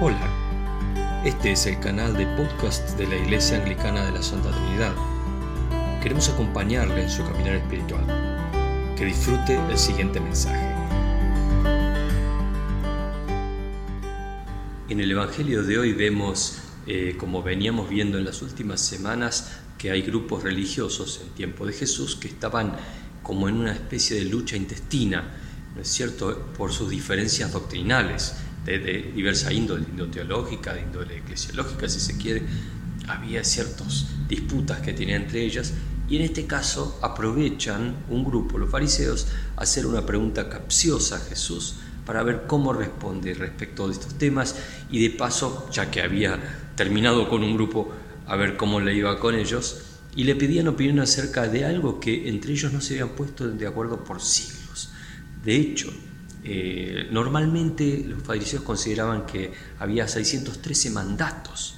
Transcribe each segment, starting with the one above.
Hola, este es el canal de podcast de la Iglesia Anglicana de la Santa Trinidad. Queremos acompañarle en su caminar espiritual. Que disfrute el siguiente mensaje. En el Evangelio de hoy vemos, eh, como veníamos viendo en las últimas semanas, que hay grupos religiosos en tiempo de Jesús que estaban como en una especie de lucha intestina, ¿no es cierto?, por sus diferencias doctrinales de, diversa índole, índole teológica, de índole eclesiológica, si se quiere, había ciertas disputas que tenían entre ellas y en este caso aprovechan un grupo, los fariseos, a hacer una pregunta capciosa a Jesús para ver cómo responde respecto de estos temas y de paso, ya que había terminado con un grupo, a ver cómo le iba con ellos y le pedían opinión acerca de algo que entre ellos no se habían puesto de acuerdo por siglos. De hecho, eh, normalmente los fariseos consideraban que había 613 mandatos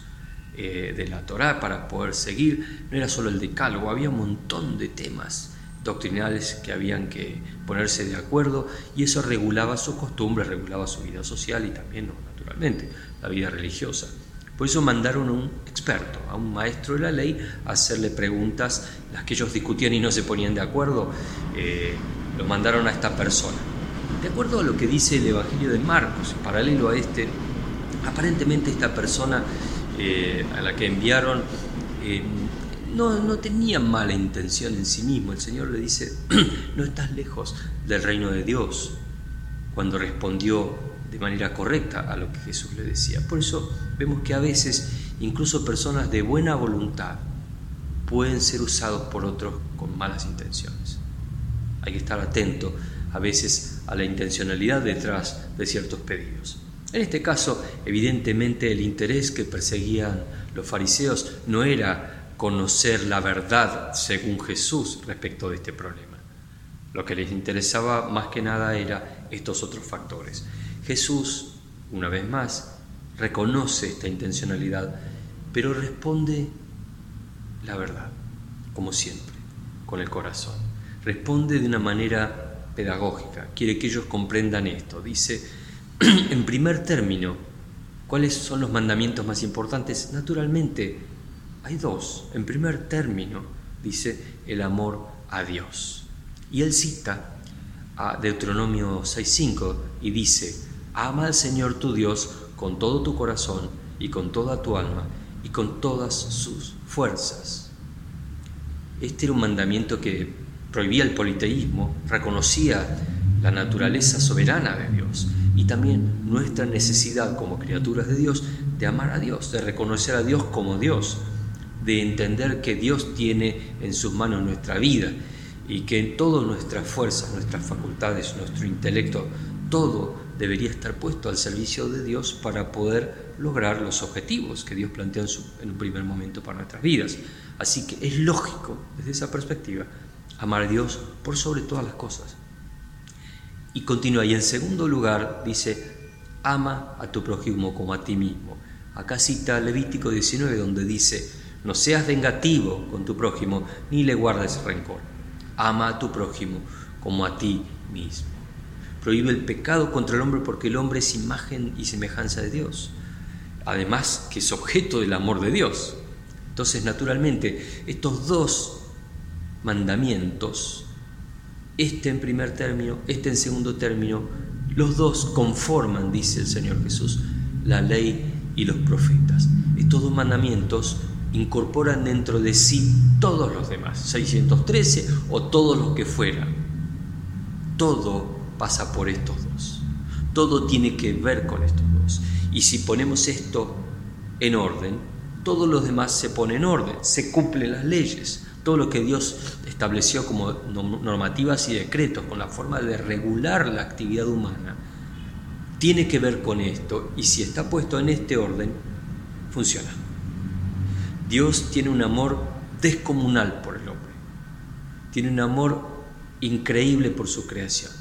eh, de la Torá para poder seguir, no era solo el decálogo, había un montón de temas doctrinales que habían que ponerse de acuerdo y eso regulaba sus costumbres, regulaba su vida social y también, naturalmente, la vida religiosa. Por eso mandaron a un experto, a un maestro de la ley, a hacerle preguntas, las que ellos discutían y no se ponían de acuerdo, eh, lo mandaron a esta persona. De acuerdo a lo que dice el Evangelio de Marcos, paralelo a este, aparentemente esta persona eh, a la que enviaron eh, no, no, tenía mala intención en sí mismo. El Señor le dice, no estás lejos del reino de Dios, cuando respondió de manera correcta a lo que Jesús le decía. Por eso vemos que a veces incluso personas de buena voluntad pueden ser usados por otros con malas intenciones. Hay que estar atento a veces a la intencionalidad detrás de ciertos pedidos. En este caso, evidentemente el interés que perseguían los fariseos no era conocer la verdad según Jesús respecto de este problema. Lo que les interesaba más que nada era estos otros factores. Jesús, una vez más, reconoce esta intencionalidad, pero responde la verdad, como siempre, con el corazón. Responde de una manera pedagógica, quiere que ellos comprendan esto. Dice, en primer término, ¿cuáles son los mandamientos más importantes? Naturalmente, hay dos. En primer término, dice, el amor a Dios. Y él cita a Deuteronomio 6.5 y dice, ama al Señor tu Dios con todo tu corazón y con toda tu alma y con todas sus fuerzas. Este era un mandamiento que prohibía el politeísmo, reconocía la naturaleza soberana de Dios y también nuestra necesidad como criaturas de Dios de amar a Dios, de reconocer a Dios como Dios, de entender que Dios tiene en sus manos nuestra vida y que en todas nuestras fuerzas, nuestras facultades, nuestro intelecto, todo debería estar puesto al servicio de Dios para poder lograr los objetivos que Dios plantea en, en un primer momento para nuestras vidas. Así que es lógico, desde esa perspectiva, amar a Dios por sobre todas las cosas. Y continúa, y en segundo lugar dice, ama a tu prójimo como a ti mismo. Acá cita Levítico 19 donde dice, no seas vengativo con tu prójimo ni le guardes rencor. Ama a tu prójimo como a ti mismo. Prohíbe el pecado contra el hombre porque el hombre es imagen y semejanza de Dios. Además que es objeto del amor de Dios. Entonces, naturalmente, estos dos mandamientos, este en primer término, este en segundo término, los dos conforman, dice el Señor Jesús, la ley y los profetas. Estos dos mandamientos incorporan dentro de sí todos los demás, 613 o todos los que fueran. Todo pasa por estos dos. Todo tiene que ver con estos dos. Y si ponemos esto en orden, todos los demás se ponen en orden, se cumplen las leyes todo lo que Dios estableció como normativas y decretos, con la forma de regular la actividad humana, tiene que ver con esto y si está puesto en este orden, funciona. Dios tiene un amor descomunal por el hombre, tiene un amor increíble por su creación.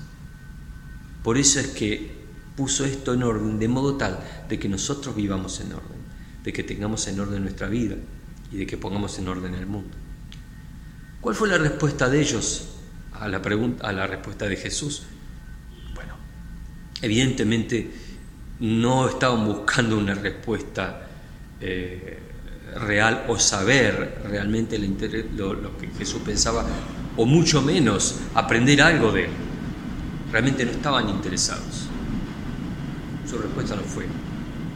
Por eso es que puso esto en orden, de modo tal de que nosotros vivamos en orden, de que tengamos en orden nuestra vida y de que pongamos en orden el mundo. ¿Cuál fue la respuesta de ellos a la, pregunta, a la respuesta de Jesús? Bueno, evidentemente no estaban buscando una respuesta eh, real o saber realmente lo, lo, que Jesús pensaba, o mucho menos aprender algo de él. Realmente no estaban interesados. Su respuesta no fue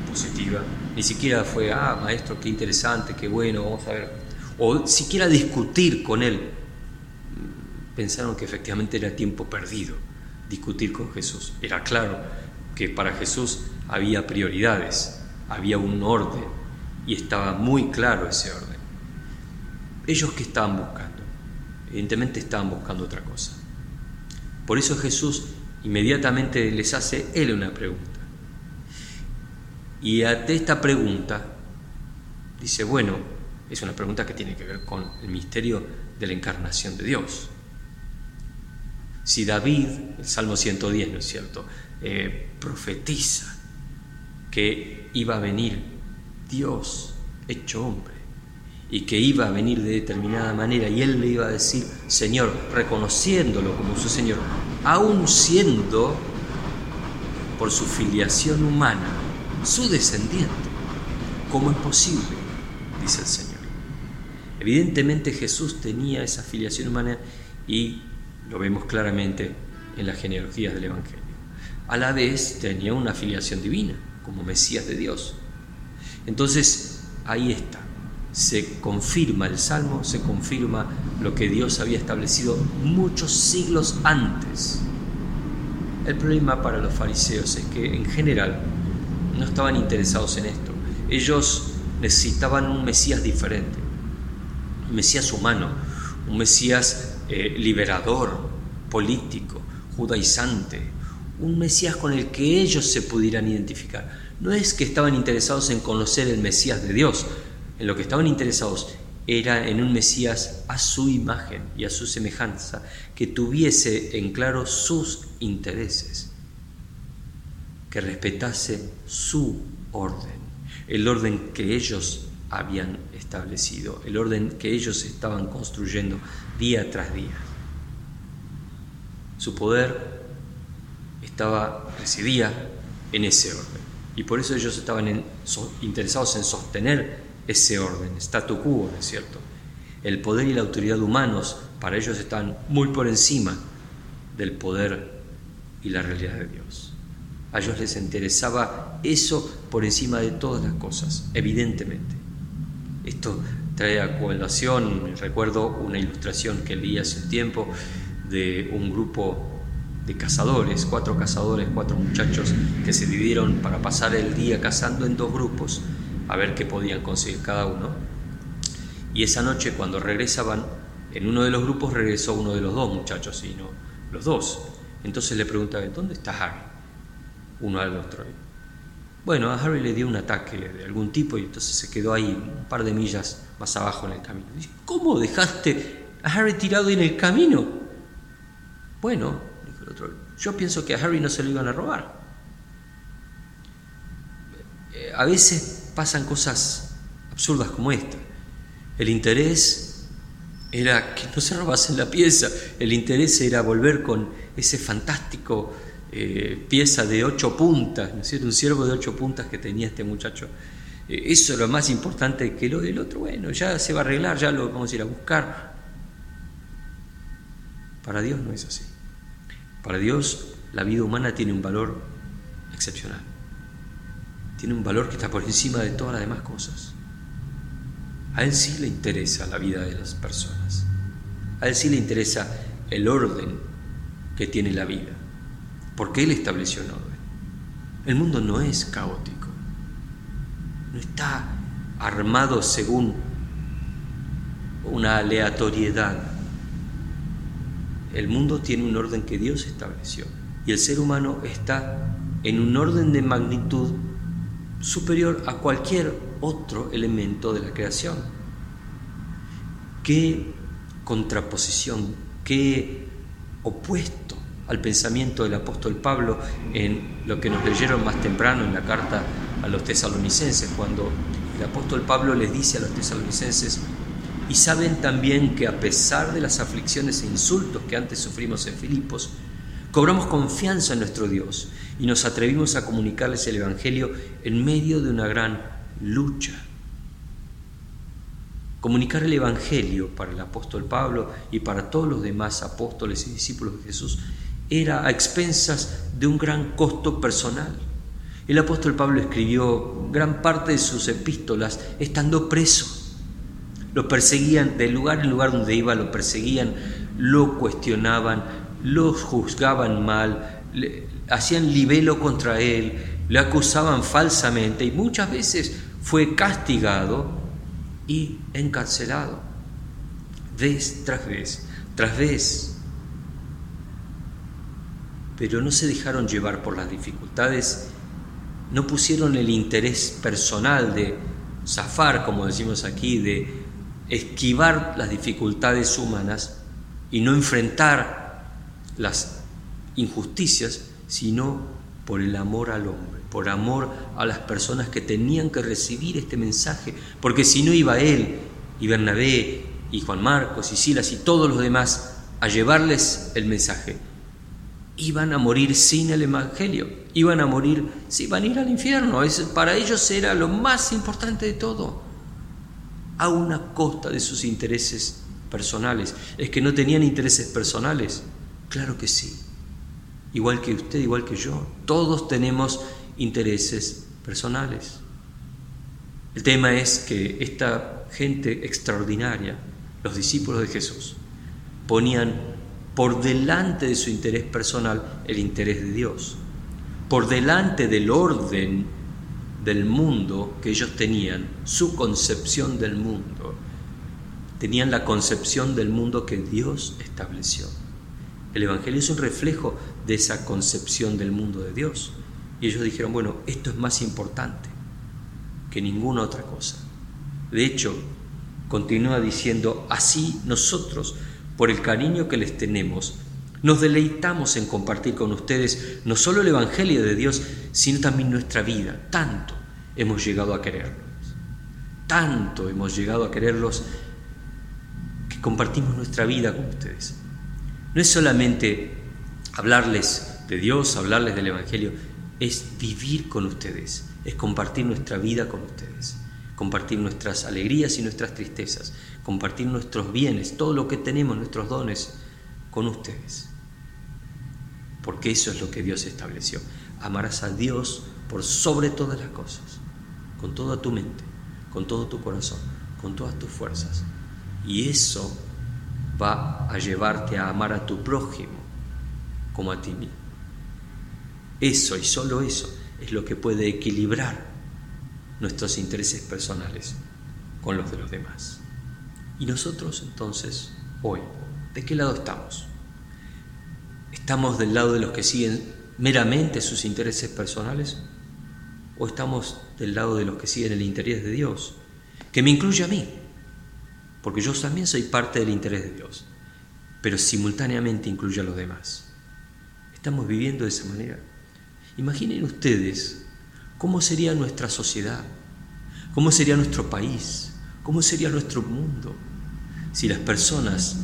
positiva, ni siquiera fue, ah, maestro, qué interesante, qué bueno, vamos a ver, o siquiera discutir con él. Pensaron que efectivamente era tiempo perdido discutir con Jesús. Era claro que para Jesús había prioridades, había un orden y estaba muy claro ese orden. Ellos que estaban buscando, evidentemente estaban buscando otra cosa. Por eso Jesús inmediatamente les hace él una pregunta. Y ante esta pregunta dice, bueno, es una pregunta que tiene que ver con el misterio de la encarnación de Dios. Si David, el Salmo 110, ¿no es cierto?, eh, profetiza que iba a venir Dios hecho hombre y que iba a venir de determinada manera y él le iba a decir, Señor, reconociéndolo como su Señor, aún siendo por su filiación humana su descendiente. ¿Cómo es posible? Dice el Señor. Evidentemente Jesús tenía esa filiación humana y lo vemos claramente en las genealogías del Evangelio. A la vez tenía una filiación divina, como Mesías de Dios. Entonces, ahí está. Se confirma el Salmo, se confirma lo que Dios había establecido muchos siglos antes. El problema para los fariseos es que en general no estaban interesados en esto. Ellos necesitaban un Mesías diferente, un Mesías humano, un Mesías eh, liberador, político, judaizante, un Mesías con el que ellos se pudieran identificar. No es que estaban interesados en conocer el Mesías de Dios, en lo que estaban interesados era en un Mesías a su imagen y a su semejanza, que tuviese en claro sus intereses, que respetase su orden, el orden que ellos habían establecido, el orden que ellos estaban construyendo día tras día. Su poder estaba, residía en ese orden. Y por eso ellos estaban interesados en sostener ese orden, statu quo, ¿no es cierto? El poder y la autoridad humanos para ellos están muy por encima del poder y la realidad de Dios. A ellos les interesaba eso por encima de todas las cosas, evidentemente. Esto trae a recuerdo una ilustración que leí hace un tiempo de un grupo de cazadores, cuatro cazadores, cuatro muchachos que se dividieron para pasar el día cazando en dos grupos a ver qué podían conseguir cada uno. Y esa noche cuando regresaban, en uno de los grupos regresó uno de los dos muchachos y no los dos. Entonces le preguntaba, ¿dónde está Harry? Uno al otro. Bueno, a Harry le dio un ataque de algún tipo y entonces se quedó ahí un par de millas más abajo en el camino. ¿Cómo dejaste a Harry tirado en el camino? Bueno, dijo el otro, yo pienso que a Harry no se lo iban a robar. Eh, a veces pasan cosas absurdas como esta. El interés era que no se robasen la pieza, el interés era volver con ese fantástico eh, pieza de ocho puntas, ¿no es cierto? Un ciervo de ocho puntas que tenía este muchacho. Eh, eso es lo más importante que lo del otro. Bueno, ya se va a arreglar, ya lo vamos a ir a buscar. Para Dios no es así. Para Dios la vida humana tiene un valor excepcional. Tiene un valor que está por encima de todas las demás cosas. A Él sí le interesa la vida de las personas. A Él sí le interesa el orden que tiene la vida porque Él estableció un orden. El mundo no es caótico, no está armado según una aleatoriedad. El mundo tiene un orden que Dios estableció y el ser humano está en un orden de magnitud superior a cualquier otro elemento de la creación. ¿Qué contraposición, qué opuesto al pensamiento del apóstol Pablo en lo que nos leyeron más temprano en la carta a los tesalonicenses, cuando el apóstol Pablo les dice a los tesalonicenses, y saben también que a pesar de las aflicciones e insultos que antes sufrimos en Filipos, Cobramos confianza en nuestro Dios y nos atrevimos a comunicarles el Evangelio en medio de una gran lucha. Comunicar el Evangelio para el apóstol Pablo y para todos los demás apóstoles y discípulos de Jesús era a expensas de un gran costo personal. El apóstol Pablo escribió gran parte de sus epístolas estando preso. Lo perseguían, de lugar en lugar donde iba, lo perseguían, lo cuestionaban, lo juzgaban mal, hacían libelo contra él, le acusaban falsamente y muchas veces fue castigado y encarcelado, vez tras vez, tras vez. Pero no se dejaron llevar por las dificultades, no pusieron el interés personal de zafar, como decimos aquí, de esquivar las dificultades humanas y no enfrentar las injusticias, sino por el amor al hombre, por amor a las personas que tenían que recibir este mensaje, porque si no iba él y Bernabé y Juan Marcos y Silas y todos los demás a llevarles el mensaje, iban a morir sin el Evangelio, iban a morir, sí, iban a ir al infierno, para ellos era lo más importante de todo a una costa de sus intereses personales. ¿Es que no tenían intereses personales? Claro que sí. Igual que usted, igual que yo. Todos tenemos intereses personales. El tema es que esta gente extraordinaria, los discípulos de Jesús, ponían por delante de su interés personal el interés de Dios, por delante del orden del mundo que ellos tenían, su concepción del mundo. Tenían la concepción del mundo que Dios estableció. El Evangelio es un reflejo de esa concepción del mundo de Dios. Y ellos dijeron, bueno, esto es más importante que ninguna otra cosa. De hecho, continúa diciendo, así nosotros, por el cariño que les tenemos, nos deleitamos en compartir con ustedes no solo el Evangelio de Dios, sino también nuestra vida. Tanto hemos llegado a quererlos. Tanto hemos llegado a quererlos que compartimos nuestra vida con ustedes. No es solamente hablarles de Dios, hablarles del Evangelio, es vivir con ustedes, es compartir nuestra vida con ustedes, compartir nuestras alegrías y nuestras tristezas, compartir nuestros bienes, todo lo que tenemos, nuestros dones, con ustedes. Porque eso es lo que Dios estableció. Amarás a Dios por sobre todas las cosas, con toda tu mente, con todo tu corazón, con todas tus fuerzas. Y eso va a llevarte a amar a tu prójimo como a ti mismo. Eso y solo eso es lo que puede equilibrar nuestros intereses personales con los de los demás. Y nosotros entonces, hoy, ¿de qué lado estamos? ¿Estamos del lado de los que siguen meramente sus intereses personales? ¿O estamos del lado de los que siguen el interés de Dios? Que me incluye a mí, porque yo también soy parte del interés de Dios, pero simultáneamente incluye a los demás. Estamos viviendo de esa manera. Imaginen ustedes cómo sería nuestra sociedad, cómo sería nuestro país, cómo sería nuestro mundo si las personas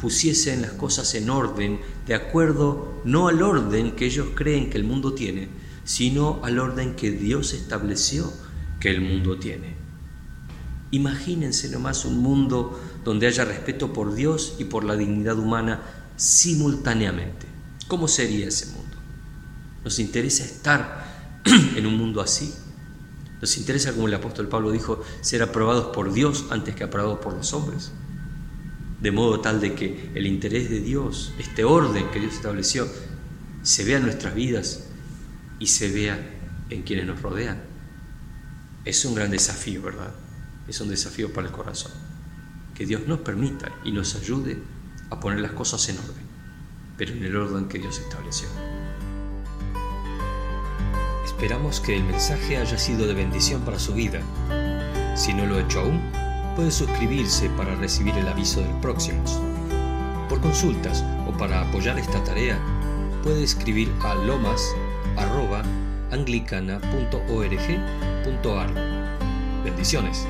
pusiesen las cosas en orden, de acuerdo no al orden que ellos creen que el mundo tiene, sino al orden que Dios estableció que el mundo tiene. Imagínense nomás un mundo donde haya respeto por Dios y por la dignidad humana simultáneamente. ¿Cómo sería ese mundo? ¿Nos interesa estar en un mundo así? ¿Nos interesa, como el apóstol Pablo dijo, ser aprobados por Dios antes que aprobados por los hombres? de modo tal de que el interés de Dios, este orden que Dios estableció, se vea en nuestras vidas y se vea en quienes nos rodean. Es un gran desafío, ¿verdad? Es un desafío para el corazón. Que Dios nos permita y nos ayude a poner las cosas en orden, pero en el orden que Dios estableció. Esperamos que el mensaje haya sido de bendición para su vida. Si no lo ha hecho aún, puede suscribirse para recibir el aviso del próximo. Por consultas o para apoyar esta tarea, puede escribir a lomas.anglicana.org.ar. Bendiciones.